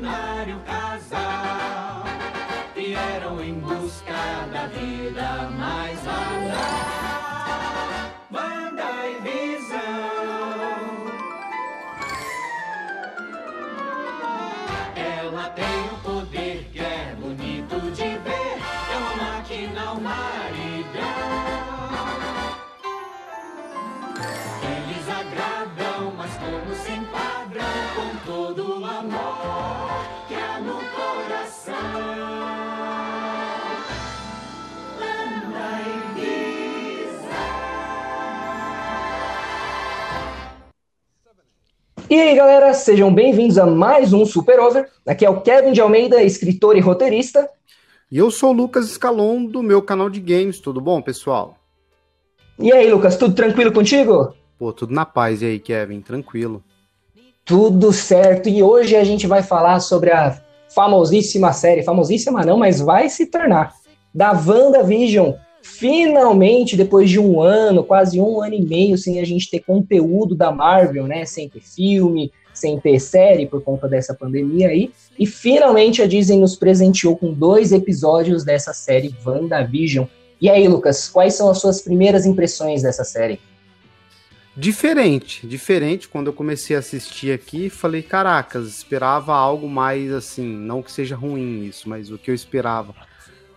extraordinário casal vieram em busca da vida mais lá. E aí, galera, sejam bem-vindos a mais um Super Over. Aqui é o Kevin de Almeida, escritor e roteirista. E eu sou o Lucas Escalon, do meu canal de games. Tudo bom, pessoal? E aí, Lucas, tudo tranquilo contigo? Pô, tudo na paz. E aí, Kevin? Tranquilo. Tudo certo. E hoje a gente vai falar sobre a famosíssima série, famosíssima não, mas vai se tornar, da WandaVision. Finalmente, depois de um ano, quase um ano e meio, sem a gente ter conteúdo da Marvel, né? Sem ter filme, sem ter série por conta dessa pandemia aí. E finalmente a Disney nos presenteou com dois episódios dessa série WandaVision. E aí, Lucas, quais são as suas primeiras impressões dessa série? Diferente, diferente. Quando eu comecei a assistir aqui, falei, caracas, esperava algo mais assim, não que seja ruim isso, mas o que eu esperava.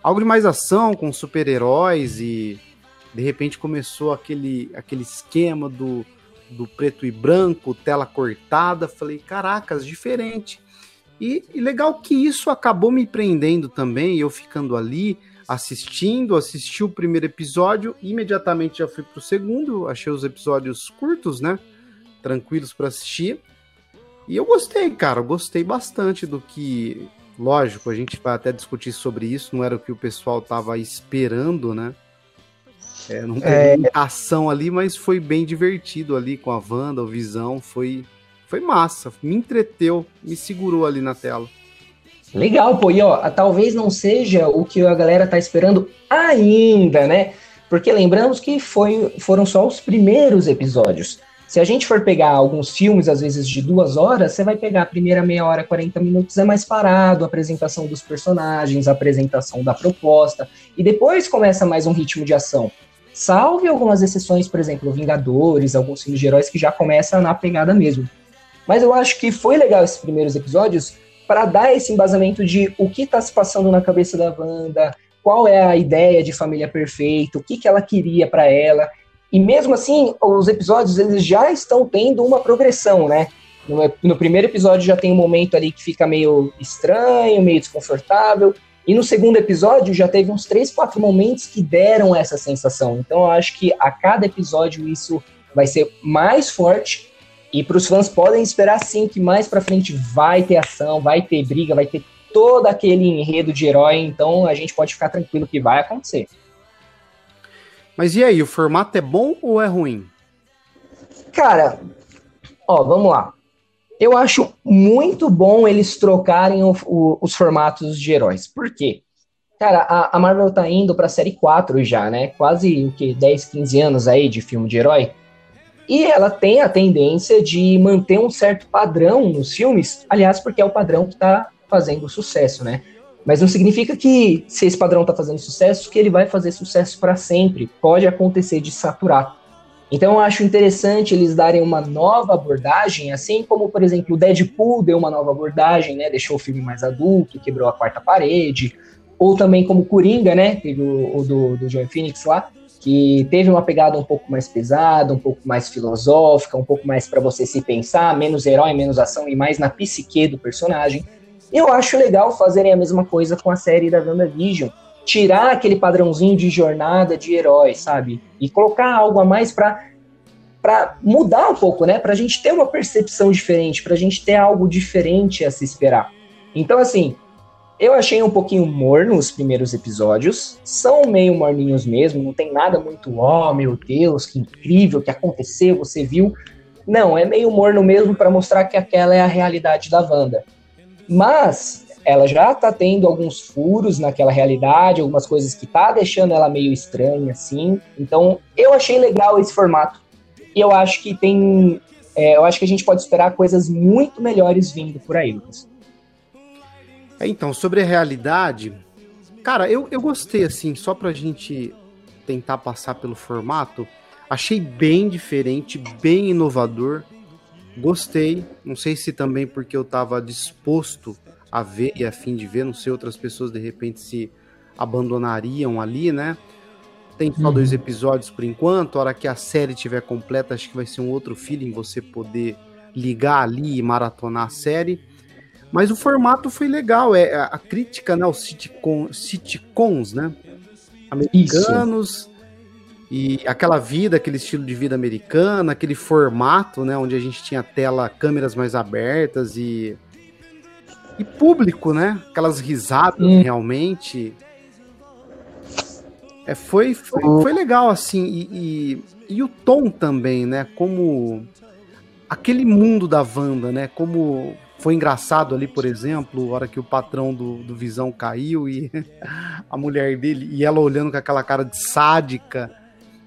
Algo de mais ação, com super-heróis e de repente começou aquele, aquele esquema do, do preto e branco, tela cortada. Falei, caracas, diferente. E, e legal que isso acabou me prendendo também, eu ficando ali, assistindo, assisti o primeiro episódio, imediatamente já fui pro segundo, achei os episódios curtos, né? Tranquilos para assistir. E eu gostei, cara, eu gostei bastante do que. Lógico, a gente vai até discutir sobre isso, não era o que o pessoal tava esperando, né? É, não teve É. ação ali, mas foi bem divertido ali com a Wanda, o Visão, foi, foi massa, me entreteu, me segurou ali na tela. Legal, pô, e ó, talvez não seja o que a galera tá esperando ainda, né? Porque lembramos que foi, foram só os primeiros episódios. Se a gente for pegar alguns filmes, às vezes de duas horas, você vai pegar a primeira meia hora, 40 minutos, é mais parado, a apresentação dos personagens, a apresentação da proposta, e depois começa mais um ritmo de ação. Salve algumas exceções, por exemplo, Vingadores, alguns filmes de heróis que já começam na pegada mesmo. Mas eu acho que foi legal esses primeiros episódios para dar esse embasamento de o que está se passando na cabeça da Wanda, qual é a ideia de família perfeita, o que, que ela queria para ela. E mesmo assim, os episódios eles já estão tendo uma progressão, né? No, no primeiro episódio já tem um momento ali que fica meio estranho, meio desconfortável. E no segundo episódio já teve uns três, quatro momentos que deram essa sensação. Então eu acho que a cada episódio isso vai ser mais forte e para os fãs podem esperar sim que mais para frente vai ter ação, vai ter briga, vai ter todo aquele enredo de herói, então a gente pode ficar tranquilo que vai acontecer. Mas e aí, o formato é bom ou é ruim? Cara, ó, vamos lá. Eu acho muito bom eles trocarem o- o- os formatos de heróis. Por quê? Cara, a, a Marvel tá indo pra série 4 já, né? Quase o que 10, 15 anos aí de filme de herói. E ela tem a tendência de manter um certo padrão nos filmes, aliás, porque é o padrão que tá fazendo sucesso, né? Mas não significa que se esse padrão tá fazendo sucesso, que ele vai fazer sucesso para sempre. Pode acontecer de saturar. Então eu acho interessante eles darem uma nova abordagem, assim como, por exemplo, o Deadpool deu uma nova abordagem, né? Deixou o filme mais adulto, quebrou a quarta parede. Ou também como Coringa, né? Teve o, o do, do Joe Phoenix lá, que teve uma pegada um pouco mais pesada, um pouco mais filosófica, um pouco mais para você se pensar, menos herói, menos ação e mais na psique do personagem. Eu acho legal fazerem a mesma coisa com a série da WandaVision. Tirar aquele padrãozinho de jornada de herói, sabe? E colocar algo a mais pra, pra mudar um pouco, né? Pra gente ter uma percepção diferente, pra gente ter algo diferente a se esperar. Então, assim, eu achei um pouquinho morno os primeiros episódios. São meio morninhos mesmo, não tem nada muito, oh meu Deus, que incrível, que aconteceu, você viu. Não, é meio morno mesmo para mostrar que aquela é a realidade da Wanda. Mas ela já tá tendo alguns furos naquela realidade, algumas coisas que tá deixando ela meio estranha, assim. Então, eu achei legal esse formato. E eu acho que tem. é, eu acho que a gente pode esperar coisas muito melhores vindo por aí, Lucas. É, então, sobre a realidade, cara, eu, eu gostei, assim, só pra gente tentar passar pelo formato, achei bem diferente, bem inovador. Gostei, não sei se também porque eu tava disposto a ver e a fim de ver, não sei, outras pessoas de repente se abandonariam ali, né? Tem só uhum. dois episódios por enquanto. A hora que a série tiver completa, acho que vai ser um outro feeling você poder ligar ali e maratonar a série. Mas o formato foi legal. É a, crítica, né? Os sitcom, sitcoms, né? Americanos. Isso. E aquela vida, aquele estilo de vida americana, aquele formato, né? Onde a gente tinha tela, câmeras mais abertas e. E público, né? Aquelas risadas hum. realmente. É, foi, foi, foi legal, assim, e, e, e, o tom também, né? Como aquele mundo da Wanda, né? Como foi engraçado ali, por exemplo, a hora que o patrão do, do Visão caiu e a mulher dele, e ela olhando com aquela cara de sádica,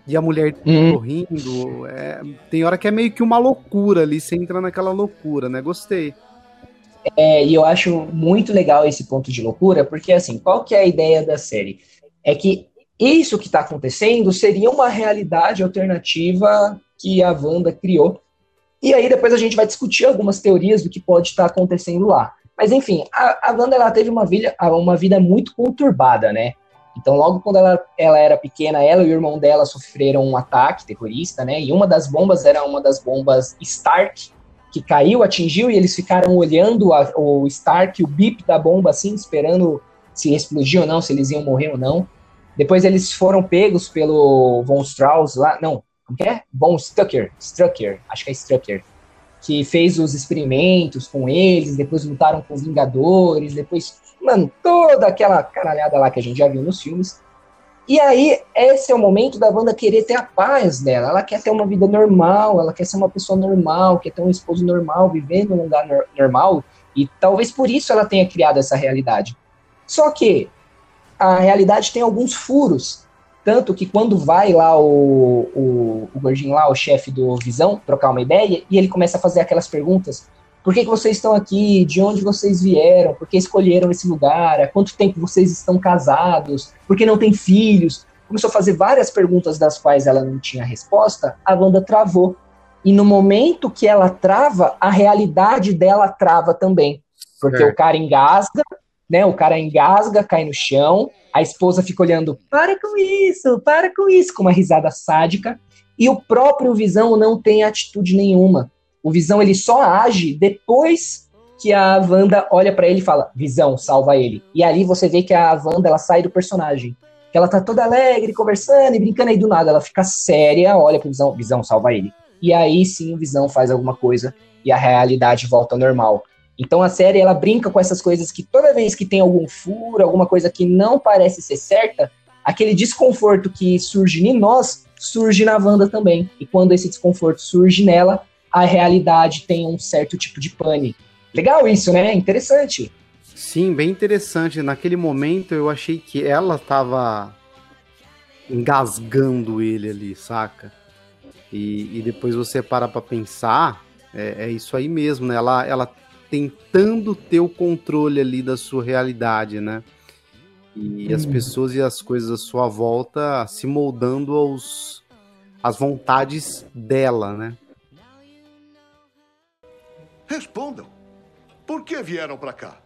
e a mulher uhum. sorrindo. É, tem hora que é meio que uma loucura ali, você entra naquela loucura, né? Gostei. É, e eu acho muito legal esse ponto de loucura, porque assim, qual que é a ideia da série? É que isso que está acontecendo seria uma realidade alternativa que a Wanda criou. E aí depois a gente vai discutir algumas teorias do que pode estar tá acontecendo lá. Mas enfim, a, a Wanda ela teve uma vida, uma vida muito conturbada, né? Então, logo quando ela, ela era pequena, ela e o irmão dela sofreram um ataque terrorista, né? E uma das bombas era uma das bombas Stark, que caiu, atingiu, e eles ficaram olhando a, o Stark, o bip da bomba, assim, esperando se explodir ou não, se eles iam morrer ou não. Depois eles foram pegos pelo Von Strauss lá, não, como que é? Von Stucker, Strucker, acho que é Strucker, que fez os experimentos com eles, depois lutaram com os Vingadores, depois, mano, toda aquela caralhada lá que a gente já viu nos filmes. E aí, esse é o momento da Wanda querer ter a paz dela. Ela quer ter uma vida normal, ela quer ser uma pessoa normal, quer ter um esposo normal, vivendo num lugar normal. E talvez por isso ela tenha criado essa realidade. Só que a realidade tem alguns furos. Tanto que quando vai lá o, o, o gordinho lá, o chefe do Visão, trocar uma ideia, e ele começa a fazer aquelas perguntas. Por que, que vocês estão aqui? De onde vocês vieram? Por que escolheram esse lugar? Há quanto tempo vocês estão casados? Por que não têm filhos? Começou a fazer várias perguntas das quais ela não tinha resposta. A Wanda travou. E no momento que ela trava, a realidade dela trava também. Porque é. o cara engasga, né? O cara engasga, cai no chão, a esposa fica olhando, para com isso, para com isso, com uma risada sádica, e o próprio Visão não tem atitude nenhuma. O Visão ele só age depois que a Wanda olha para ele e fala: "Visão, salva ele". E ali você vê que a Wanda ela sai do personagem. Que ela tá toda alegre, conversando e brincando aí do nada, ela fica séria, olha pro Visão, Visão, salva ele. E aí sim o Visão faz alguma coisa e a realidade volta ao normal. Então a série ela brinca com essas coisas que toda vez que tem algum furo, alguma coisa que não parece ser certa, aquele desconforto que surge em nós surge na Wanda também. E quando esse desconforto surge nela, a realidade tem um certo tipo de pane. Legal isso, né? Interessante. Sim, bem interessante. Naquele momento eu achei que ela estava engasgando ele ali, saca? E, e depois você para pra pensar, é, é, isso aí mesmo, né? Ela, ela tentando ter o controle ali da sua realidade, né? E hum. as pessoas e as coisas à sua volta se moldando aos às vontades dela, né? Respondam. Por que vieram para cá?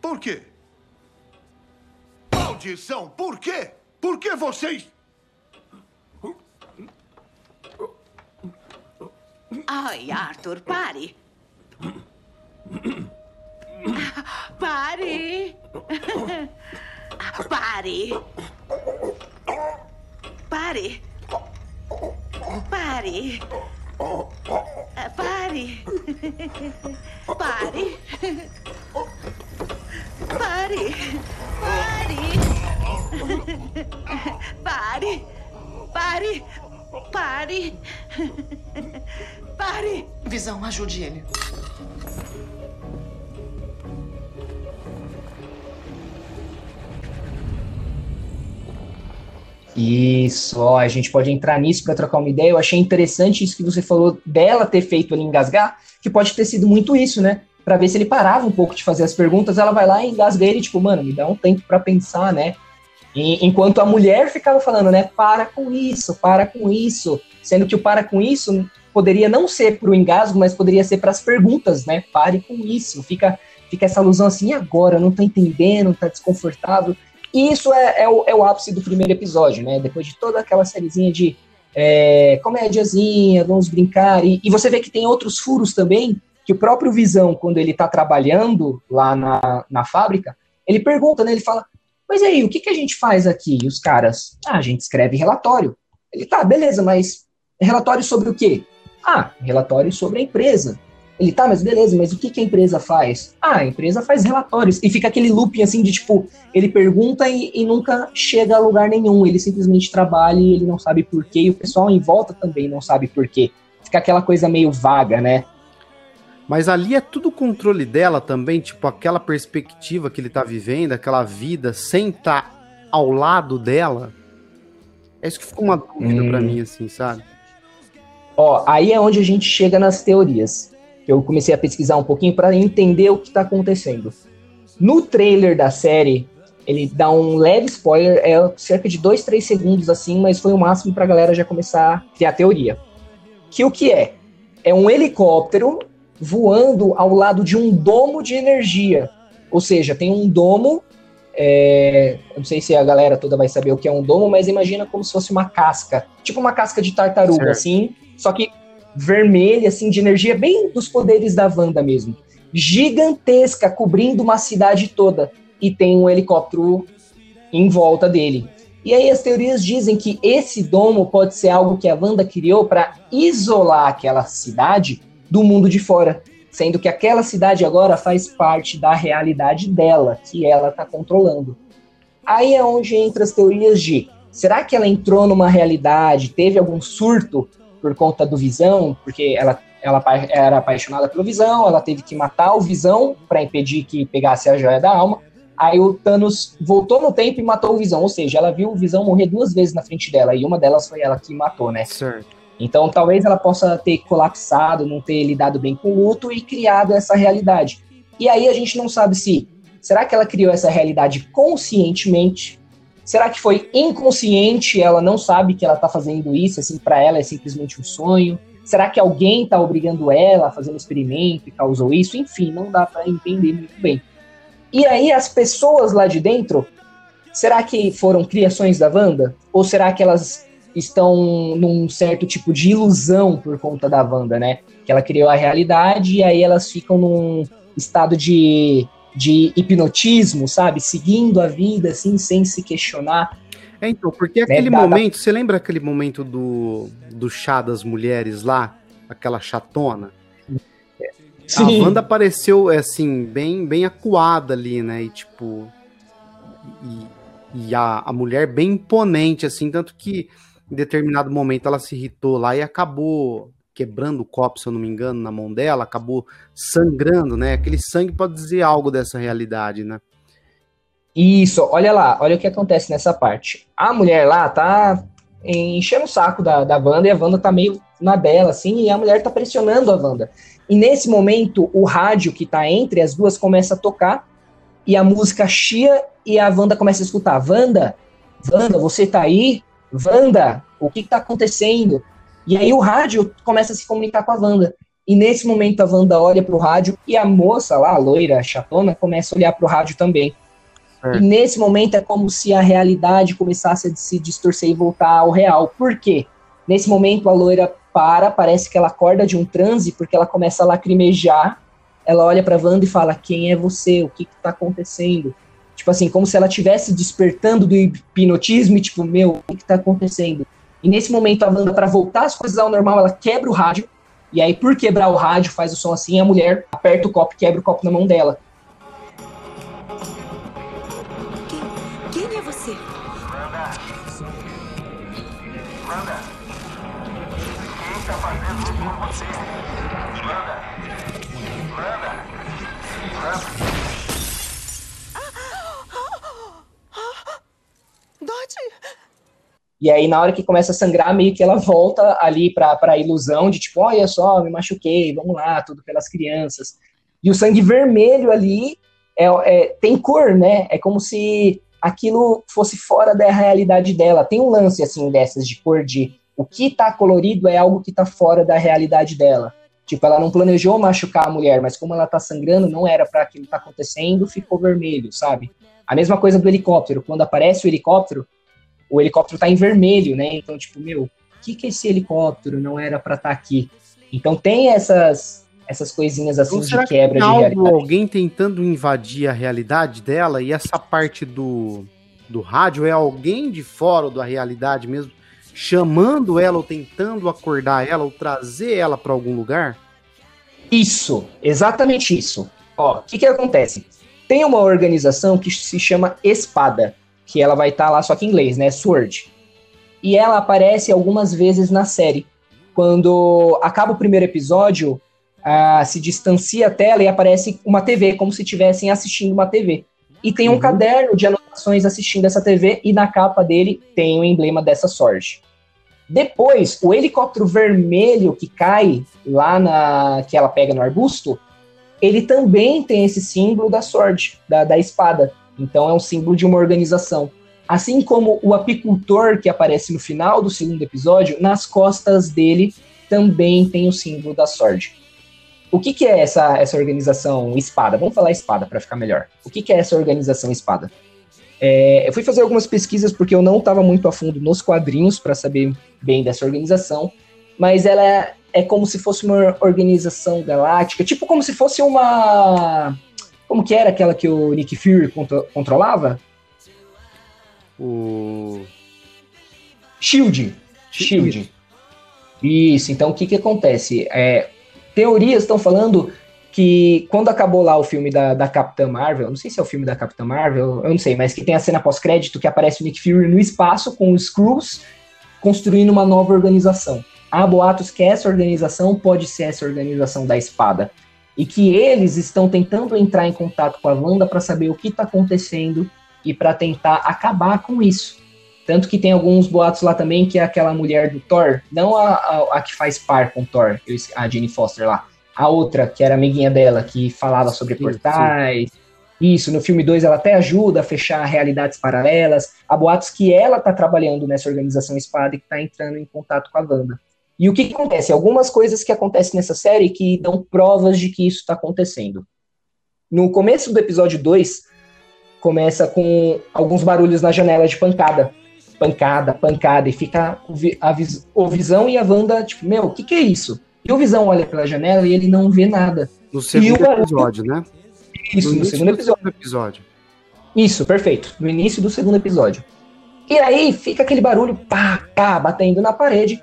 Por quê? Maldição, por quê? Por que vocês Ai, Arthur, pare. Pare! Pare! Pare! Pare! Pare! Pare! Pare! Pare! Pare! Pare! Pare! Visão, ajude ele. Isso, ó, a gente pode entrar nisso para trocar uma ideia. Eu achei interessante isso que você falou dela ter feito ele engasgar, que pode ter sido muito isso, né? para ver se ele parava um pouco de fazer as perguntas. Ela vai lá e engasga ele, tipo, mano, me dá um tempo para pensar, né? E, enquanto a mulher ficava falando, né, para com isso, para com isso, sendo que o para com isso poderia não ser para o engasgo, mas poderia ser para as perguntas, né? Pare com isso. Fica, fica essa alusão assim, agora? Não tá entendendo, tá desconfortável. E isso é, é, o, é o ápice do primeiro episódio, né? Depois de toda aquela sériezinha de é, comédiazinha, vamos brincar. E, e, você vê que tem outros furos também, que o próprio Visão, quando ele tá trabalhando lá na, na fábrica, ele pergunta, né? Ele fala, mas aí, o que, que a gente faz aqui? E os caras, ah, a gente escreve relatório. Ele, tá, beleza, mas relatório sobre o quê? Ah, relatório sobre a empresa. Ele, tá, mas beleza, mas o que, que a empresa faz? Ah, a empresa faz relatórios. E fica aquele looping assim de tipo, ele pergunta e, e nunca chega a lugar nenhum. Ele simplesmente trabalha e ele não sabe porquê. E o pessoal em volta também não sabe porquê. Fica aquela coisa meio vaga, né? Mas ali é tudo controle dela também, tipo, aquela perspectiva que ele tá vivendo, aquela vida, sem estar tá ao lado dela. É isso que ficou uma dúvida hum. pra mim, assim, sabe? Ó, aí é onde a gente chega nas teorias. Eu comecei a pesquisar um pouquinho para entender o que tá acontecendo. No trailer da série, ele dá um leve spoiler, é cerca de 2, 3 segundos assim, mas foi o máximo pra galera já começar a criar a teoria. Que o que é? É um helicóptero voando ao lado de um domo de energia. Ou seja, tem um domo. É, não sei se a galera toda vai saber o que é um domo, mas imagina como se fosse uma casca. Tipo uma casca de tartaruga, certo. assim. Só que vermelha, assim, de energia, bem dos poderes da Wanda mesmo. Gigantesca, cobrindo uma cidade toda. E tem um helicóptero em volta dele. E aí as teorias dizem que esse domo pode ser algo que a Wanda criou para isolar aquela cidade do mundo de fora, sendo que aquela cidade agora faz parte da realidade dela, que ela está controlando. Aí é onde entra as teorias de será que ela entrou numa realidade, teve algum surto por conta do Visão, porque ela, ela era apaixonada pelo Visão, ela teve que matar o Visão para impedir que pegasse a joia da alma. Aí o Thanos voltou no tempo e matou o Visão, ou seja, ela viu o Visão morrer duas vezes na frente dela, e uma delas foi ela que matou, né? Certo. Então, talvez ela possa ter colapsado, não ter lidado bem com o luto e criado essa realidade. E aí a gente não sabe se será que ela criou essa realidade conscientemente? Será que foi inconsciente? Ela não sabe que ela está fazendo isso, assim, para ela é simplesmente um sonho? Será que alguém está obrigando ela a fazer um experimento e causou isso? Enfim, não dá para entender muito bem. E aí as pessoas lá de dentro, será que foram criações da Wanda? Ou será que elas estão num certo tipo de ilusão por conta da Wanda, né? Que ela criou a realidade e aí elas ficam num estado de, de hipnotismo, sabe? Seguindo a vida, assim, sem se questionar. É, então, porque né? aquele momento, você lembra aquele momento do, do chá das mulheres lá? Aquela chatona? Sim. A Wanda apareceu, assim, bem, bem acuada ali, né? E, tipo... E, e a, a mulher bem imponente, assim, tanto que em determinado momento ela se irritou lá e acabou quebrando o copo, se eu não me engano, na mão dela, acabou sangrando, né? Aquele sangue pode dizer algo dessa realidade, né? Isso, olha lá, olha o que acontece nessa parte. A mulher lá tá enchendo o saco da, da Wanda e a Wanda tá meio na dela, assim, e a mulher tá pressionando a Wanda. E nesse momento, o rádio que tá entre as duas começa a tocar e a música chia e a Wanda começa a escutar. Wanda, Wanda, você tá aí? Wanda, o que está acontecendo? E aí o rádio começa a se comunicar com a Wanda. E nesse momento a Wanda olha para o rádio e a moça lá, a loira, a chatona, começa a olhar para o rádio também. É. E nesse momento é como se a realidade começasse a se distorcer e voltar ao real. Por quê? Nesse momento a loira para, parece que ela acorda de um transe, porque ela começa a lacrimejar. Ela olha para Wanda e fala: Quem é você? O que está acontecendo? Tipo assim, como se ela estivesse despertando do hipnotismo e tipo, meu, o que tá acontecendo? E nesse momento a Wanda, para voltar as coisas ao normal, ela quebra o rádio. E aí, por quebrar o rádio, faz o som assim, a mulher aperta o copo, quebra o copo na mão dela. E aí, na hora que começa a sangrar, meio que ela volta ali para a ilusão de tipo, olha só, me machuquei, vamos lá, tudo pelas crianças. E o sangue vermelho ali é, é, tem cor, né? É como se aquilo fosse fora da realidade dela. Tem um lance assim dessas de cor de o que tá colorido é algo que tá fora da realidade dela. Tipo, ela não planejou machucar a mulher, mas como ela tá sangrando, não era para aquilo tá acontecendo, ficou vermelho, sabe? A mesma coisa do helicóptero. Quando aparece o helicóptero, o helicóptero tá em vermelho, né? Então, tipo, meu, o que que esse helicóptero não era para estar tá aqui? Então tem essas essas coisinhas assim Então, de que quebra tem de algo, realidade. alguém tentando invadir a realidade dela e essa parte do, do rádio é alguém de fora da realidade mesmo, chamando ela ou tentando acordar ela ou trazer ela para algum lugar? Isso, exatamente isso. Ó, o que que acontece? Tem uma organização que se chama Espada, que ela vai estar lá só que em inglês, né? Sword. E ela aparece algumas vezes na série. Quando acaba o primeiro episódio, ah, se distancia a tela e aparece uma TV, como se estivessem assistindo uma TV. E tem um Uhum. caderno de anotações assistindo essa TV, e na capa dele tem o emblema dessa sorte. Depois, o helicóptero vermelho que cai lá na. que ela pega no arbusto, ele também tem esse símbolo da sorte, da, da espada. Então é um símbolo de uma organização. Assim como o apicultor que aparece no final do segundo episódio, nas costas dele também tem o símbolo da sorte. O que, que é essa, essa organização Espada? Vamos falar Espada para ficar melhor. O que, que é essa organização Espada? É, eu fui fazer algumas pesquisas porque eu não estava muito a fundo nos quadrinhos para saber bem dessa organização, mas ela é, é como se fosse uma organização galáctica, tipo como se fosse uma. Como que era aquela que o Nick Fury contro- controlava? O... Shield. Shield. Isso, então o que que acontece? É, teorias estão falando que quando acabou lá o filme da, da Capitã Marvel, não sei se é o filme da Capitã Marvel, eu não sei, mas que tem a cena pós-crédito que aparece o Nick Fury no espaço com os Skrulls construindo uma nova organização. Há boatos que essa organização pode ser essa organização da espada. E que eles estão tentando entrar em contato com a Wanda para saber o que está acontecendo e para tentar acabar com isso. Tanto que tem alguns boatos lá também que é aquela mulher do Thor, não a, a, a que faz par com o Thor, a Jane Foster lá, a outra, que era amiguinha dela, que falava sobre Sim, portais. Isso, no filme 2 ela até ajuda a fechar realidades paralelas. Há boatos que ela tá trabalhando nessa organização espada e que tá entrando em contato com a Wanda. E o que, que acontece? Algumas coisas que acontecem nessa série que dão provas de que isso está acontecendo. No começo do episódio 2, começa com alguns barulhos na janela de pancada. Pancada, pancada, e fica a Vis- o Visão e a Wanda, tipo, meu, o que, que é isso? E o Visão olha pela janela e ele não vê nada. No segundo barulho- episódio, né? Isso, no, início segundo do episódio. segundo episódio. Isso, perfeito. No início do segundo episódio. E aí fica aquele barulho, pá, pá, batendo na parede.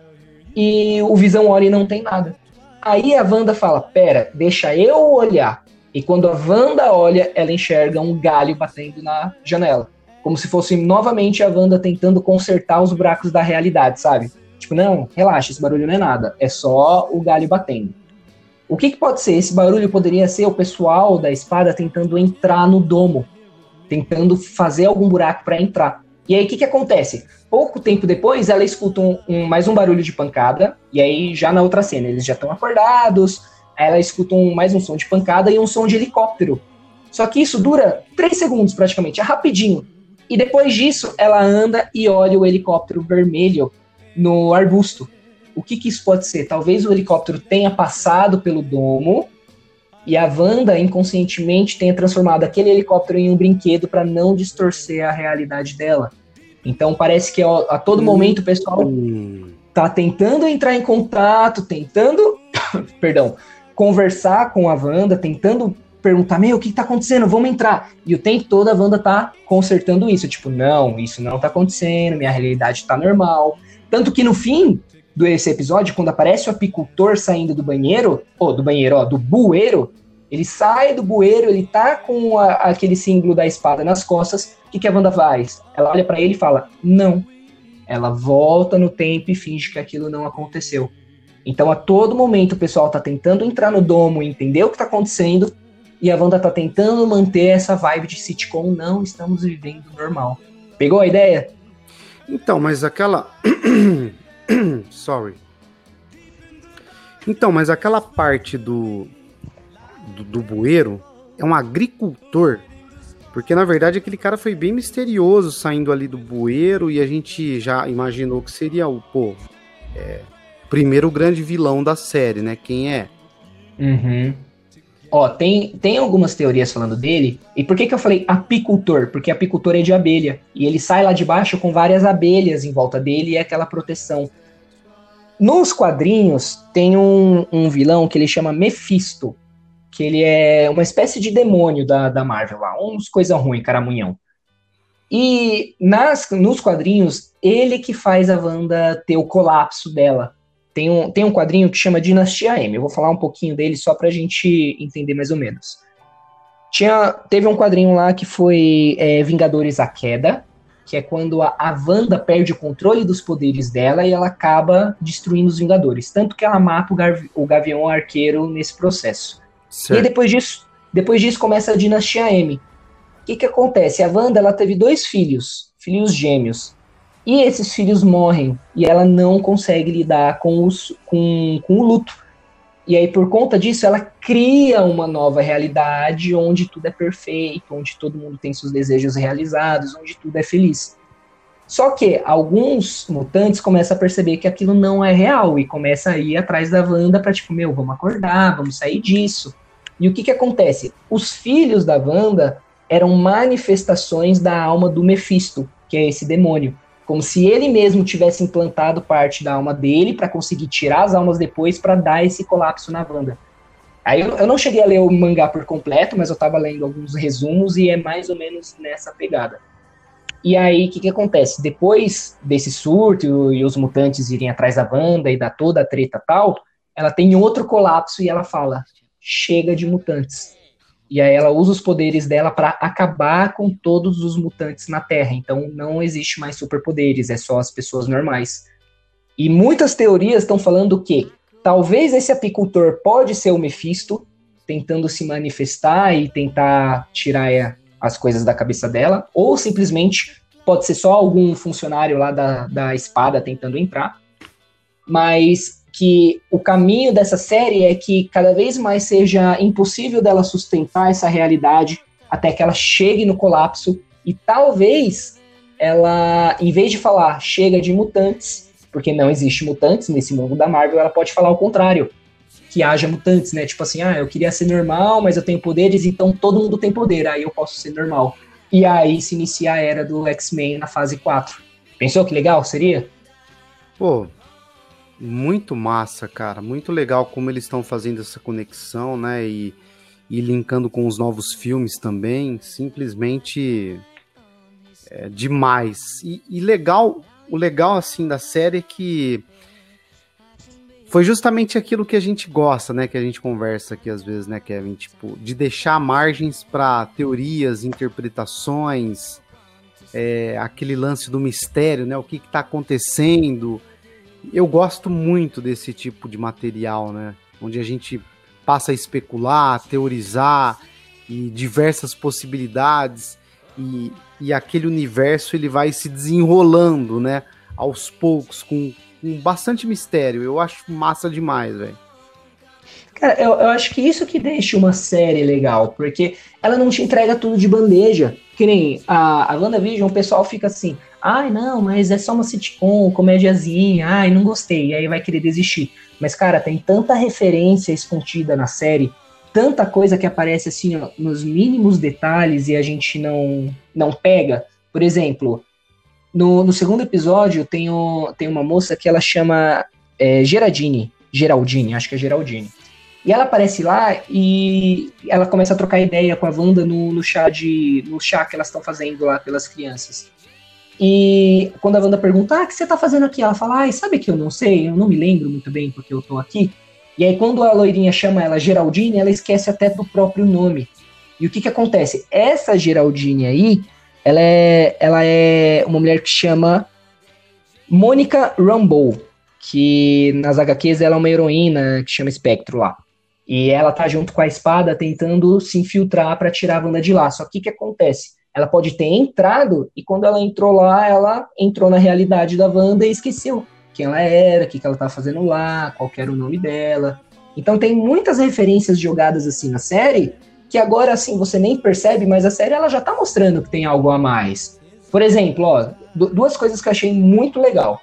E o Visão olha e não tem nada. Aí a Wanda fala: Pera, deixa eu olhar. E quando a Wanda olha, ela enxerga um galho batendo na janela. Como se fosse novamente a Wanda tentando consertar os buracos da realidade, sabe? Tipo, não, relaxa, esse barulho não é nada. É só o galho batendo. O que, que pode ser? Esse barulho poderia ser o pessoal da espada tentando entrar no domo tentando fazer algum buraco para entrar. E aí o que, que acontece? Pouco tempo depois, ela escuta um, um- mais um barulho de pancada, e aí já na outra cena, eles já estão acordados, ela escuta um- mais um som de pancada e um som de helicóptero. Só que isso dura três segundos praticamente, é rapidinho. E depois disso, ela anda e olha o helicóptero vermelho no arbusto. O que, que isso pode ser? Talvez o helicóptero tenha passado pelo domo e a Wanda inconscientemente tenha transformado aquele helicóptero em um brinquedo para não distorcer a realidade dela. Então parece que a todo momento o pessoal Hum, tá tentando entrar em contato, tentando, perdão, conversar com a Wanda, tentando perguntar, meu, o que tá acontecendo? Vamos entrar. E o tempo todo a Wanda tá consertando isso, tipo, não, isso não tá acontecendo, minha realidade tá normal. Tanto que no fim desse episódio, quando aparece o apicultor saindo do banheiro, ou do banheiro, ó, do bueiro, ele sai do bueiro, ele tá com a- aquele símbolo da espada nas costas. O que, que a Wanda faz? Ela olha pra ele e fala: Não, ela volta no tempo e finge que aquilo não aconteceu. Então, a todo momento, o pessoal tá tentando entrar no domo e entender o que tá acontecendo, e a Wanda tá tentando manter essa vibe de sitcom, não estamos vivendo normal. Pegou a ideia? Então, mas aquela. Sorry. Então, mas aquela parte do. do, do bueiro é um agricultor. Porque na verdade aquele cara foi bem misterioso saindo ali do bueiro e a gente já imaginou que seria o, pô, é, primeiro grande vilão da série, né? Quem é? Uhum. Ó, tem, tem algumas teorias falando dele. E por que, que eu falei apicultor? Porque apicultor é de abelha. E ele sai lá de baixo com várias abelhas em volta dele e é aquela proteção. Nos quadrinhos, tem um, um vilão que ele chama Mephisto. Que ele é uma espécie de demônio da, da Marvel lá. Uns coisa ruim, caramunhão. E nas, nos quadrinhos, ele que faz a Wanda ter o colapso dela. Tem um, tem um quadrinho que chama Dinastia M. Eu vou falar um pouquinho dele só pra gente entender mais ou menos. Tinha, teve um quadrinho lá que foi é, Vingadores a Queda, que é quando a, a Wanda perde o controle dos poderes dela e ela acaba destruindo os Vingadores. Tanto que ela mata o, Gavi, o Gavião Arqueiro nesse processo. Certo. E depois disso, depois disso começa a Dinastia M. O que, que acontece? A Wanda ela teve dois filhos, filhos gêmeos. E esses filhos morrem e ela não consegue lidar com, os, com, com o luto. E aí, por conta disso, ela cria uma nova realidade onde tudo é perfeito, onde todo mundo tem seus desejos realizados, onde tudo é feliz. Só que alguns mutantes começam a perceber que aquilo não é real e começam a ir atrás da Wanda para tipo, meu, vamos acordar, vamos sair disso. E o que que acontece? Os filhos da Wanda eram manifestações da alma do Mephisto, que é esse demônio como se ele mesmo tivesse implantado parte da alma dele para conseguir tirar as almas depois para dar esse colapso na Wanda. Aí eu, eu, não cheguei a ler o mangá por completo, mas eu estava lendo alguns resumos e é mais ou menos nessa pegada. E aí, o que, que acontece? Depois desse surto e os mutantes irem atrás da Wanda e dar toda a treta tal, ela tem outro colapso e ela fala: chega de mutantes. E aí ela usa os poderes dela para acabar com todos os mutantes na Terra. Então não existe mais superpoderes, é só as pessoas normais. E muitas teorias estão falando que talvez esse apicultor pode ser o Mephisto, tentando se manifestar e tentar tirar é, as coisas da cabeça dela, ou simplesmente pode ser só algum funcionário lá da, da espada tentando entrar. Mas que o caminho dessa série é que cada vez mais seja impossível dela sustentar essa realidade até que ela chegue no colapso e talvez ela, em vez de falar chega de mutantes, porque não existe mutantes nesse mundo da Marvel, ela pode falar o contrário, que haja mutantes, né? Tipo assim, ah, eu queria ser normal, mas eu tenho poderes, então todo mundo tem poder, aí eu posso ser normal. E aí se inicia a era do X-Men na fase 4. Pensou que legal seria? Pô, muito massa, cara. Muito legal como eles estão fazendo essa conexão, né? E, e linkando com os novos filmes também. Simplesmente é, demais. E, e legal, o legal assim da série é que foi justamente aquilo que a gente gosta, né? Que a gente conversa aqui às vezes, né, Kevin? Tipo, de deixar margens para teorias, interpretações, é, aquele lance do mistério, né? O que está acontecendo? Eu gosto muito desse tipo de material, né? Onde a gente passa a especular, a teorizar e diversas possibilidades e, e aquele universo ele vai se desenrolando, né? Aos poucos, com, com bastante mistério. Eu acho massa demais, velho. Cara, eu, eu acho que isso que deixa uma série legal, porque ela não te entrega tudo de bandeja. Que nem a, a WandaVision, o pessoal fica assim, ai não, mas é só uma sitcom, comédiazinha, ai, não gostei, e aí vai querer desistir. Mas, cara, tem tanta referência escondida na série, tanta coisa que aparece assim nos mínimos detalhes e a gente não, não pega. Por exemplo, no, no segundo episódio tem, o, tem uma moça que ela chama é, Geraldine, Geraldine, acho que é Geraldine. E ela aparece lá e ela começa a trocar ideia com a Wanda no, no chá de no chá que elas estão fazendo lá pelas crianças. E quando a Wanda pergunta, ah, o que você tá fazendo aqui? Ela fala, ah, sabe que eu não sei, eu não me lembro muito bem porque eu tô aqui. E aí quando a loirinha chama ela Geraldine, ela esquece até do próprio nome. E o que que acontece? Essa Geraldine aí, ela é, ela é uma mulher que chama Mônica Rambeau, que nas HQs ela é uma heroína que chama Espectro lá. E ela tá junto com a espada tentando se infiltrar para tirar a Wanda de lá. Só que o que acontece? Ela pode ter entrado e quando ela entrou lá, ela entrou na realidade da Wanda e esqueceu quem ela era, o que, ela estava fazendo lá, qual era o nome dela. Então tem muitas referências jogadas assim na série que agora assim você nem percebe, mas a série ela já tá mostrando que tem algo a mais. Por exemplo, ó, duas coisas que eu achei muito legal.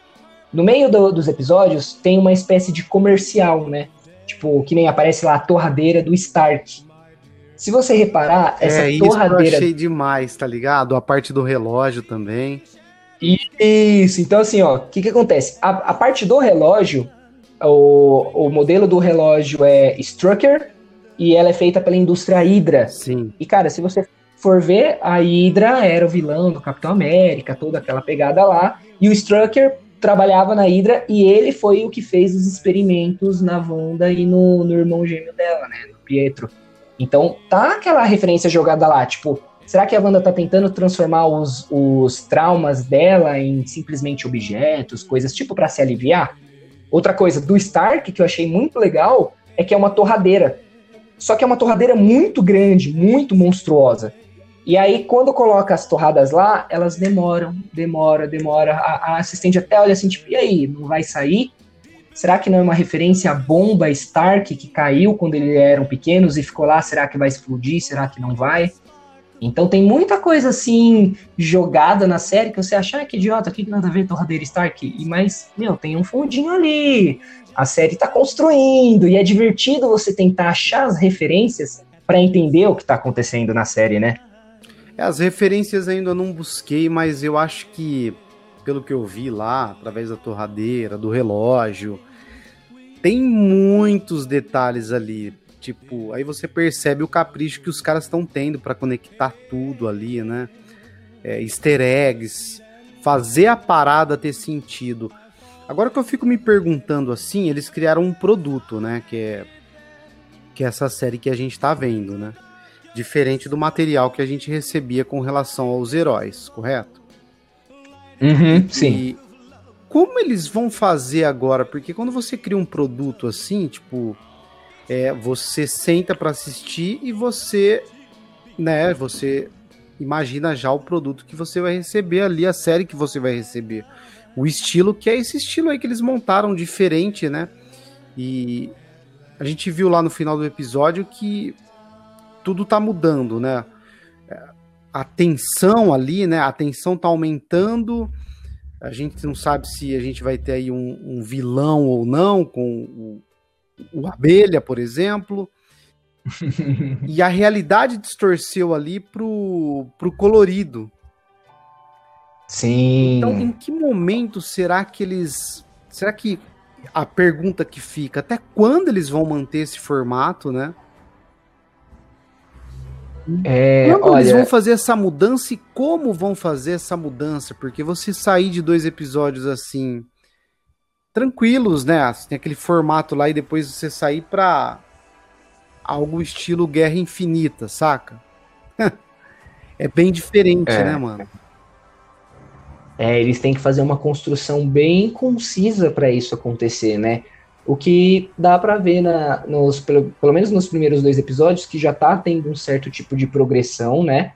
No meio do, dos episódios tem uma espécie de comercial, né? Tipo, que nem aparece lá a torradeira do Stark. Se você reparar, essa é, torradeira. Isso eu achei demais, tá ligado? A parte do relógio também. Isso, então assim, ó, o que que acontece? A, a parte do relógio, o, o modelo do relógio é Strucker e ela é feita pela indústria Hydra. Sim. E cara, se você for ver, a Hydra era o vilão do Capitão América, toda aquela pegada lá, e o Strucker trabalhava na Hydra e ele foi o que fez os experimentos na Wanda e no, no irmão gêmeo dela, né, no Pietro. Então tá aquela referência jogada lá, tipo, será que a Wanda tá tentando transformar os, os traumas dela em simplesmente objetos, coisas tipo para se aliviar? Outra coisa, do Stark, que eu achei muito legal, é que é uma torradeira. Só que é uma torradeira muito grande, muito monstruosa. E aí, quando coloca as torradas lá, elas demoram, demora, demora. A, a, assistente até olha assim, tipo, e aí, não vai sair? Será que não é uma referência à bomba Stark que caiu quando eles eram pequenos e ficou lá? Será que vai explodir? Será que não vai? Então tem muita coisa assim jogada na série que você acha, ah, que idiota, que nada a ver torradeira Stark. E mas, meu, tem um fundinho ali. A série tá construindo e é divertido você tentar achar as referências para entender o que tá acontecendo na série, né? É, as referências ainda não busquei, mas eu acho que, pelo que eu vi lá, através da torradeira, do relógio, tem muitos detalhes ali. Tipo, aí você percebe o capricho que os caras estão tendo para conectar tudo ali, né? É, easter eggs, fazer a parada ter sentido. Agora que eu fico me perguntando assim, eles criaram um produto, né? Que é, que é essa série que a gente tá vendo, né? diferente do material que a gente recebia com relação aos heróis, correto? Uhum, sim. E como eles vão fazer agora? Porque quando você cria um produto assim, tipo, é, você senta para assistir e você, né, você imagina já o produto que você vai receber ali, a série que você vai receber. O estilo que é esse estilo aí que eles montaram diferente, né? E a gente viu lá no final do episódio que tudo tá mudando, né? A tensão ali, né? A tensão tá aumentando. A gente não sabe se a gente vai ter aí um, um vilão ou não, com o, o Abelha, por exemplo. e a realidade distorceu ali pro, pro colorido. Sim. Então, em que momento será que eles. Será que a pergunta que fica, até quando eles vão manter esse formato, né? É, Quando olha, eles vão fazer essa mudança e como vão fazer essa mudança? Porque você sair de dois episódios assim, tranquilos, né? Você tem aquele formato lá e depois você sair pra algo estilo Guerra Infinita, saca? é bem diferente, É. né, mano? É, eles têm que fazer uma construção bem concisa para isso acontecer, né? O que dá para ver na, nos, pelo, pelo menos nos primeiros dois episódios, que já tá tendo um certo tipo de progressão, né?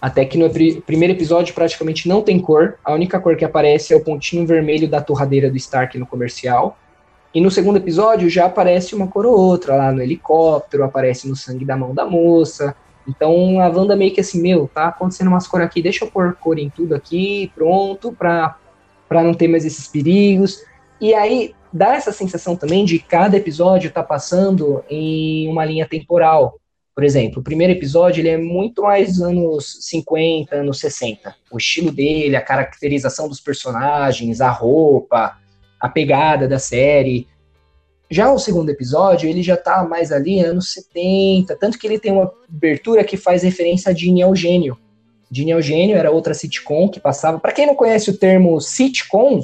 Até que no pri- primeiro episódio praticamente não tem cor, a única cor que aparece é o pontinho vermelho da torradeira do Stark no comercial. E no segundo episódio já aparece uma cor ou outra lá no helicóptero, aparece no sangue da mão da moça. Então a Wanda meio que assim, meu, tá acontecendo umas cores aqui, deixa eu pôr cor em tudo aqui, pronto, pra, pra não ter mais esses perigos. E aí dá essa sensação também de cada episódio tá passando em uma linha temporal. Por exemplo, o primeiro episódio ele é muito mais anos 50, anos 60. O estilo dele, a caracterização dos personagens, a roupa, a pegada da série. Já o segundo episódio, ele já tá mais ali anos 70, tanto que ele tem uma abertura que faz referência a Ginny Eugênio. Ginny Eugênio era outra sitcom que passava. Para quem não conhece o termo sitcom,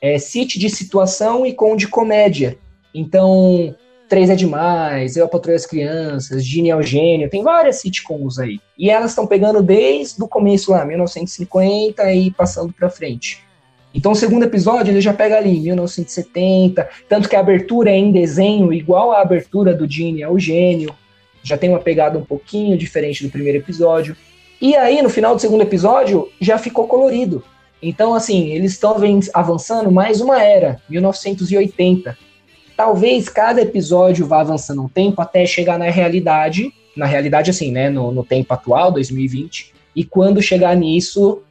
é sit de situação e com de comédia. Então, Três é Demais, Eu, e as Crianças, Ginny Eugênio, tem várias sitcoms aí. E elas estão pegando desde o começo lá, 1950 e passando pra frente. Então, o segundo episódio ele já pega ali, 1970, tanto que a abertura é em desenho, igual a abertura do Ginny Eugênio. Já tem uma pegada um pouquinho diferente do primeiro episódio. E aí, no final do segundo episódio, já ficou colorido. Então, assim, eles estão avançando mais uma era, 1980. talvez cada episódio vá avançando um tempo até chegar na realidade, na realidade assim, né, no, no tempo atual, 2020, e quando chegar nisso,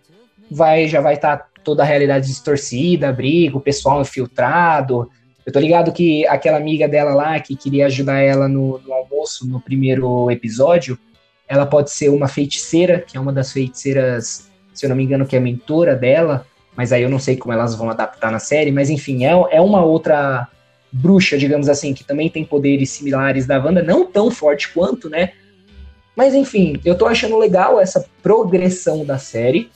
vai já vai estar tá toda a realidade distorcida, briga, o pessoal infiltrado. Eu tô ligado que aquela amiga dela lá que queria ajudar ela no, no almoço no primeiro episódio, ela pode ser uma feiticeira, que é uma das feiticeiras, se eu não me engano, que é mentora dela, mas aí eu não sei como elas vão adaptar na série, mas enfim, é, é uma outra bruxa, digamos assim, que também tem poderes similares da Wanda, não tão forte quanto, né? Mas enfim, eu tô achando legal essa progressão da série.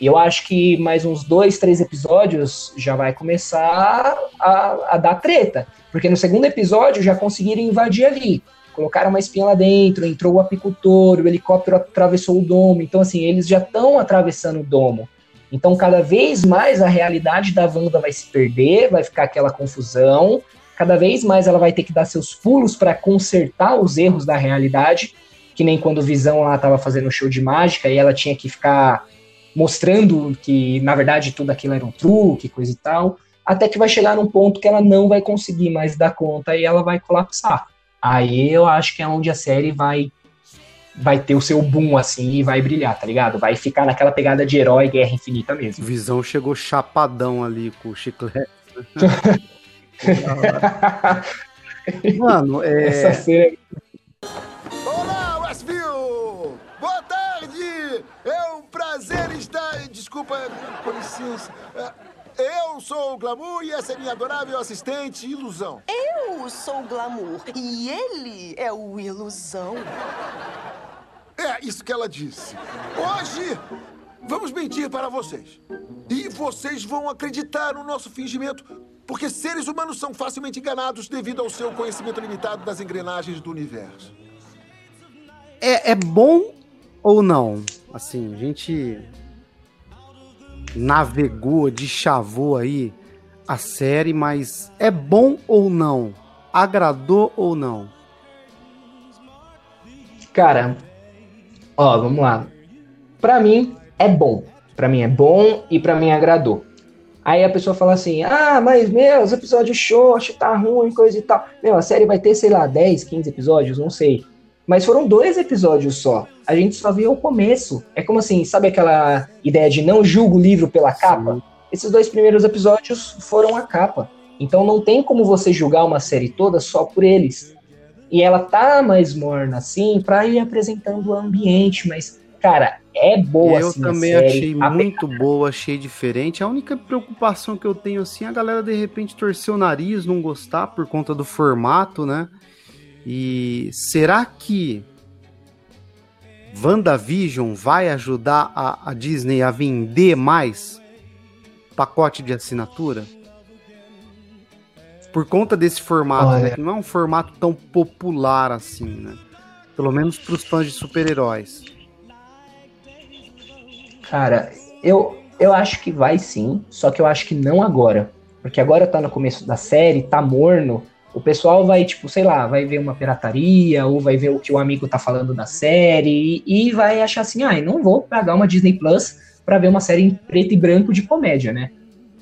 E eu acho que mais uns dois, três episódios já vai começar a, a dar treta. Porque no segundo episódio já conseguiram invadir ali. Colocaram uma espinha lá dentro, entrou o apicultor, o helicóptero atravessou o domo. Então, assim, eles já estão atravessando o domo. Então, cada vez mais a realidade da Wanda vai se perder, vai ficar aquela confusão. Cada vez mais ela vai ter que dar seus pulos para consertar os erros da realidade, que nem quando o Visão lá estava fazendo show de mágica e ela tinha que ficar mostrando que na verdade tudo aquilo era um truque, coisa e tal, até que vai chegar num ponto que ela não vai conseguir mais dar conta e ela vai colapsar. Aí eu acho que é onde a série vai vai ter o seu boom, assim, e vai brilhar, tá ligado? Vai ficar naquela pegada de herói Guerra Infinita mesmo. Visão chegou chapadão ali com o chiclete. Mano, é... Essa cena... Olá, Westview! Boa tarde! É um prazer estar... Desculpa, com licença. Eu sou o Glamour e essa é minha adorável assistente Ilusão. Eu sou o Glamour e ele é o Ilusão. É isso que ela disse. Hoje, vamos mentir para vocês. E vocês vão acreditar no nosso fingimento, porque seres humanos são facilmente enganados devido ao seu conhecimento limitado das engrenagens do universo. É, é bom ou não? Assim, a gente navegou, chavou aí a série, mas é bom ou não? Agradou ou não? Cara, Ó, vamos lá. Pra mim é bom. Pra mim é bom e pra mim agradou. Aí a pessoa fala assim: ah, mas meu, os episódios xoxo, tá ruim, coisa e tal. Meu, a série vai ter, sei lá, 10, 15 episódios, não sei. Mas foram dois episódios só. A gente só viu o começo. É como assim, sabe aquela ideia de não julgo o livro pela capa? Sim. Esses dois primeiros episódios foram a capa. Então não tem como você julgar uma série toda só por eles. E ela tá mais morna, assim, pra ir apresentando o ambiente, mas, cara, é boa, eu assim, também achei muito boa, achei diferente. A única preocupação que eu tenho, assim, é a galera de repente torcer o nariz, não gostar por conta do formato, né? E será que WandaVision vai ajudar a, a Disney a vender mais pacote de assinatura? por conta desse formato, né? Que não é um formato tão popular assim, né? Pelo menos para os fãs de super-heróis. Cara, eu, eu acho que vai sim, só que eu acho que não agora. Porque agora tá no começo da série, tá morno. O pessoal vai, tipo, sei lá, vai ver uma pirataria, ou vai ver o que o amigo tá falando da série, e, e vai achar assim, ah, não vou pagar uma Disney Plus pra ver uma série em preto e branco de comédia, né?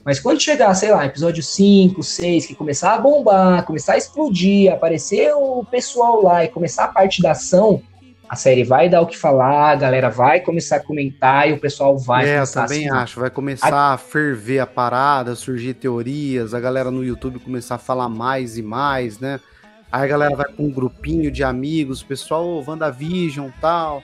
Mas quando chegar, sei lá, episódio 5, 6, que começar a bombar, começar a explodir, aparecer o pessoal lá e começar a parte da ação, a série vai dar o que falar, a galera vai começar a comentar e o pessoal vai é, começar eu também acho, vai começar a... a ferver a parada, surgir teorias, a galera no YouTube começar a falar mais e mais, né? Aí a galera vai com um grupinho de amigos, pessoal, WandaVision e tal.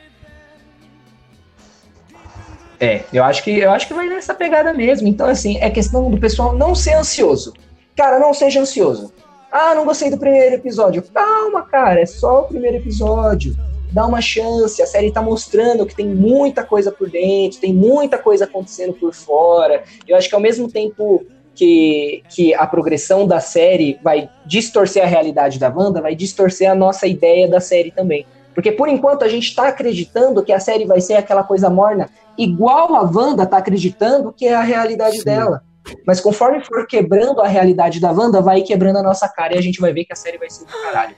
É, eu acho que eu acho que vai nessa pegada mesmo. Então, assim, é questão do pessoal não ser ansioso. Cara, não seja ansioso. Ah, não gostei do primeiro episódio. Calma, cara, é só o primeiro episódio. Dá uma chance. A série tá mostrando que tem muita coisa por dentro, tem muita coisa acontecendo por fora. Eu acho que ao mesmo tempo que, que a progressão da série vai distorcer a realidade da Wanda, vai distorcer a nossa ideia da série também. Porque por enquanto a gente está acreditando que a série vai ser aquela coisa morna igual a Wanda tá acreditando que é a realidade Sim. dela. Mas conforme for quebrando a realidade da Wanda, vai quebrando a nossa cara e a gente vai ver que a série vai ser do caralho.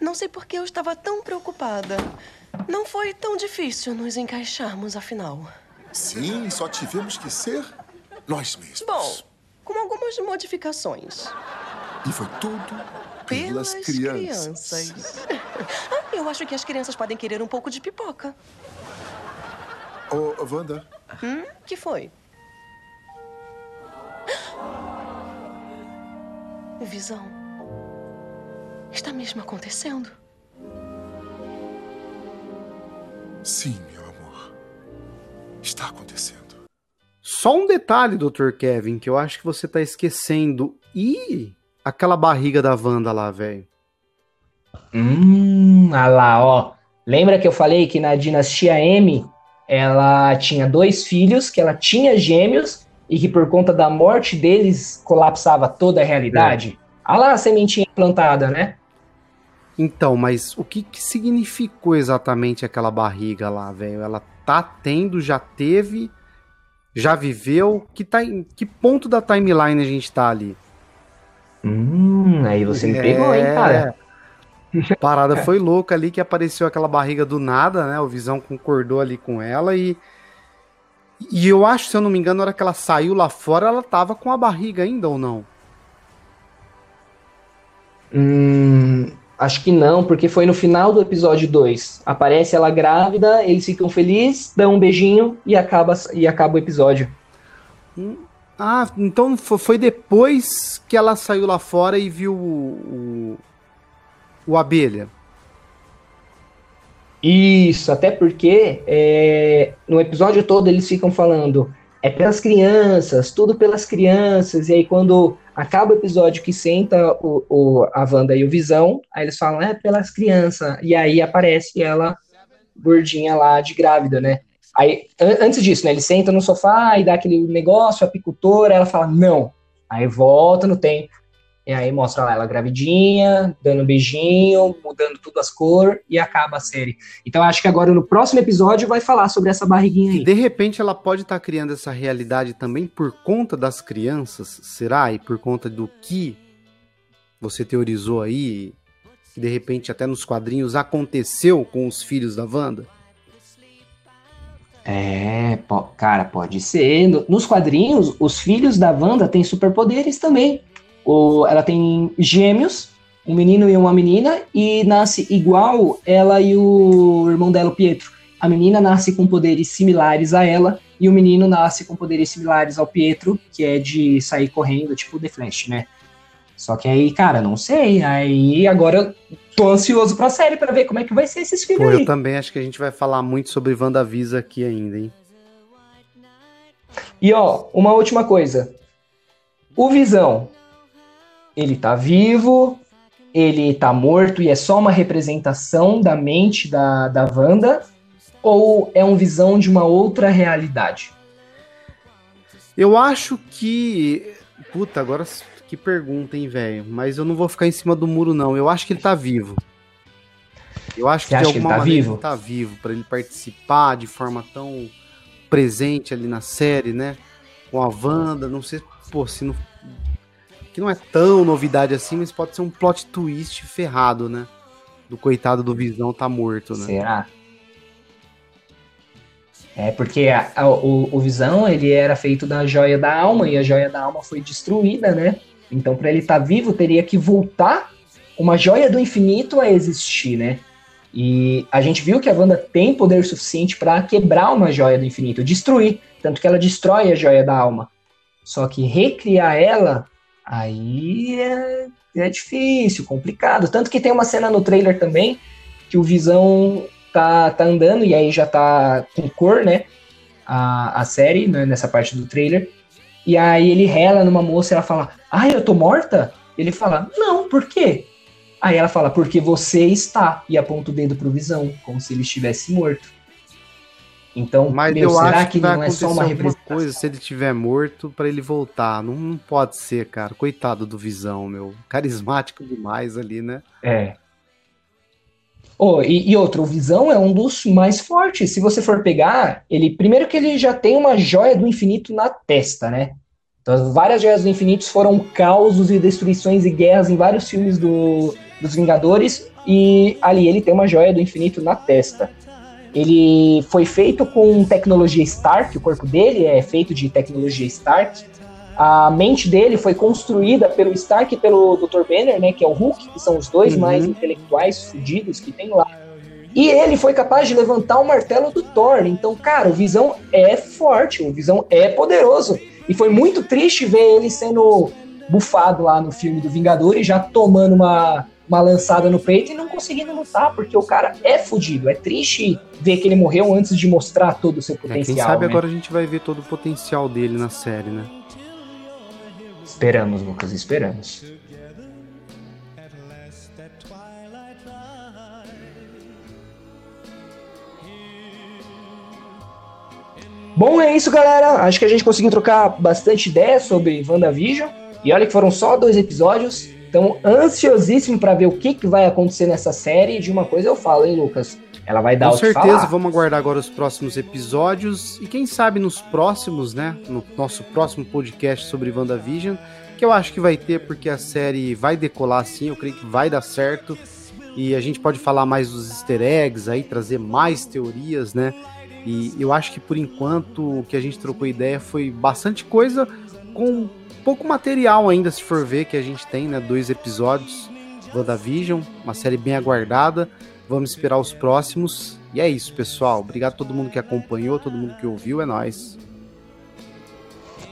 Não sei por que eu estava tão preocupada. Não foi tão difícil nos encaixarmos, afinal. Sim, só tivemos que ser nós mesmos. Bom, com algumas modificações. E foi tudo pelas, Pelas crianças. crianças. Ah, Eu acho que as crianças podem querer um pouco de pipoca. Ô, Wanda, Hum? Que foi? Visão. Está mesmo acontecendo? sim, meu amor. Está acontecendo. Só um detalhe, Dr. Kevin, que eu acho que você tá esquecendo. E aquela barriga da Wanda lá, velho? Hum, ah lá, ó. Lembra que eu falei que na dinastia M ela tinha dois filhos, que ela tinha gêmeos e que por conta da morte deles colapsava toda a realidade? Ah lá a sementinha plantada, né? Então, mas o que, que significou exatamente aquela barriga lá, velho? Ela tá tendo, já teve, já viveu? Que, tá, em que ponto da timeline a gente tá ali? Hum, aí você me pegou, hein, cara? A parada foi louca ali que apareceu aquela barriga do nada, né? O Visão concordou ali com ela e. E eu acho, se eu não me engano, na hora que ela saiu lá fora, ela tava com a barriga ainda ou não? Hum, acho que não, porque foi no final do episódio 2. Aparece ela grávida, eles ficam felizes, dão um beijinho e acaba, e acaba o episódio. Ah, então fo- foi depois que ela saiu lá fora e viu o, o, o abelha. Isso, até porque é, no episódio todo eles ficam falando é pelas crianças, tudo pelas crianças, e aí quando acaba o episódio que senta o, o- a Wanda e o Visão, aí eles falam, é pelas crianças, e aí aparece ela gordinha lá de grávida, né? Aí, an- antes disso, né, ele senta no sofá e dá aquele negócio, apicultora, ela fala, não. Aí volta no tempo, e aí mostra lá ela gravidinha, dando um beijinho, mudando tudo as cores, e acaba a série. Então acho que agora no próximo episódio vai falar sobre essa barriguinha aí. De repente ela pode estar criando essa realidade também por conta das crianças, será? E por conta do que você teorizou aí, que de repente até nos quadrinhos aconteceu com os filhos da Wanda? É, cara, pode ser. No- Nos quadrinhos, os filhos da Wanda têm superpoderes também. O, ela tem gêmeos, um menino e uma menina, e nasce igual ela e o irmão dela, o Pietro. A menina nasce com poderes similares a ela, e o menino nasce com poderes similares ao Pietro, que é de sair correndo, tipo The Flash, né? Só que aí, cara, não sei. Aí agora eu tô ansioso pra série pra ver como é que vai ser esses filhos Pô, aí. eu também acho que a gente vai falar muito sobre WandaVisa aqui ainda, hein? E ó, uma última coisa. O Visão, ele tá vivo, ele tá morto e é só uma representação da mente da, da Wanda? Ou é um Visão de uma outra realidade? Eu acho que. Puta, agora que pergunta, hein, velho? Mas eu não vou ficar em cima do muro, não. Eu acho que ele tá vivo. Eu acho Você que de que ele alguma tá maneira vivo? ele tá vivo, pra ele participar de forma tão presente ali na série, né? Com a Wanda, não sei, pô, se não. Que não é tão novidade assim, mas pode ser um plot twist ferrado, né? Do coitado do Visão tá morto, né? Será? É porque a- a- o, o Visão ele era feito da joia da alma e a joia da alma foi destruída, né? Então, para ele estar vivo, teria que voltar uma joia do infinito a existir, né? E a gente viu que a Wanda tem poder suficiente para quebrar uma joia do infinito, destruir, tanto que ela destrói a joia da alma. Só que recriar ela, aí é, é difícil, complicado. Tanto que tem uma cena no trailer também que o Visão tá, tá andando e aí já tá com cor, né? A, a série, né, nessa parte do trailer. E aí ele rela numa moça e ela fala: Ai, eu tô morta? Ele fala: Não, por quê? Aí ela fala: Porque você está. E aponta o dedo pro Visão, como se ele estivesse morto. Então, Mas meu, eu será acho que vai não é só uma representação? coisa se ele tiver morto pra ele voltar. Não, não pode ser, cara. Coitado do Visão, meu. Carismático demais ali, né? É. Oh, e, e outro, o Visão é um dos mais fortes. Se você for pegar, ele primeiro que ele já tem uma joia do infinito na testa, né? Então, várias joias do infinito foram causos e destruições e guerras em vários filmes do, dos Vingadores. E ali ele tem uma joia do infinito na testa. Ele foi feito com tecnologia Stark, o corpo dele é feito de tecnologia Stark. a mente dele foi construída pelo Stark e pelo Dr. Banner, né, que é o Hulk, que são os dois Uhum. mais intelectuais fudidos que tem lá. E ele foi capaz de levantar o martelo do Thor. Então, cara, o Visão é forte, o Visão é poderoso. E foi muito triste ver ele sendo bufado lá no filme do Vingador e já tomando uma, uma lançada no peito e não conseguindo lutar, porque o cara é fudido. É triste ver que ele morreu antes de mostrar todo o seu É, potencial. quem sabe né? agora a gente vai ver todo o potencial dele na série, né? Esperamos, Lucas, esperamos. Bom, é isso, galera. Acho que a gente conseguiu trocar bastante ideia sobre WandaVision. E olha que foram só dois episódios. Então, ansiosíssimo para ver o que, que vai acontecer nessa série. De uma coisa eu falo, hein, Lucas? Ela vai dar Com o certeza, vamos aguardar agora os próximos episódios e quem sabe nos próximos, né? No nosso próximo podcast sobre WandaVision, que eu acho que vai ter porque a série vai decolar sim, eu creio que vai dar certo. E a gente pode falar mais dos easter eggs aí, trazer mais teorias, né? E eu acho que por enquanto o que a gente trocou ideia foi bastante coisa com pouco material ainda, se for ver, que a gente tem, né? Dois episódios, WandaVision, uma série bem aguardada. Vamos esperar os próximos. E é isso, pessoal. Obrigado a todo mundo que acompanhou, todo mundo que ouviu. É nóis.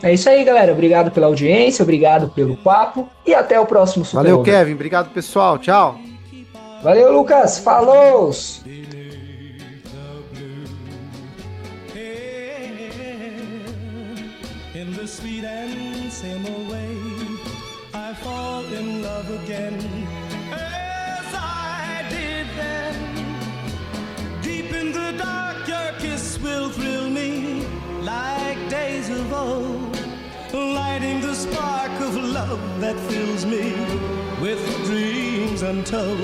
É isso aí, galera. Obrigado pela audiência, obrigado pelo papo. E até o próximo Super Valeu, Over. Kevin. Obrigado, pessoal. Tchau. Valeu, Lucas. Falou! love that fills me with dreams untold.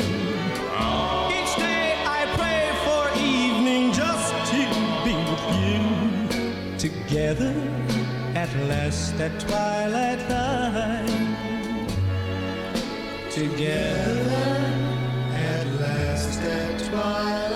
Each day I pray for evening just to be with you. Together at last at twilight time. Together at last at twilight.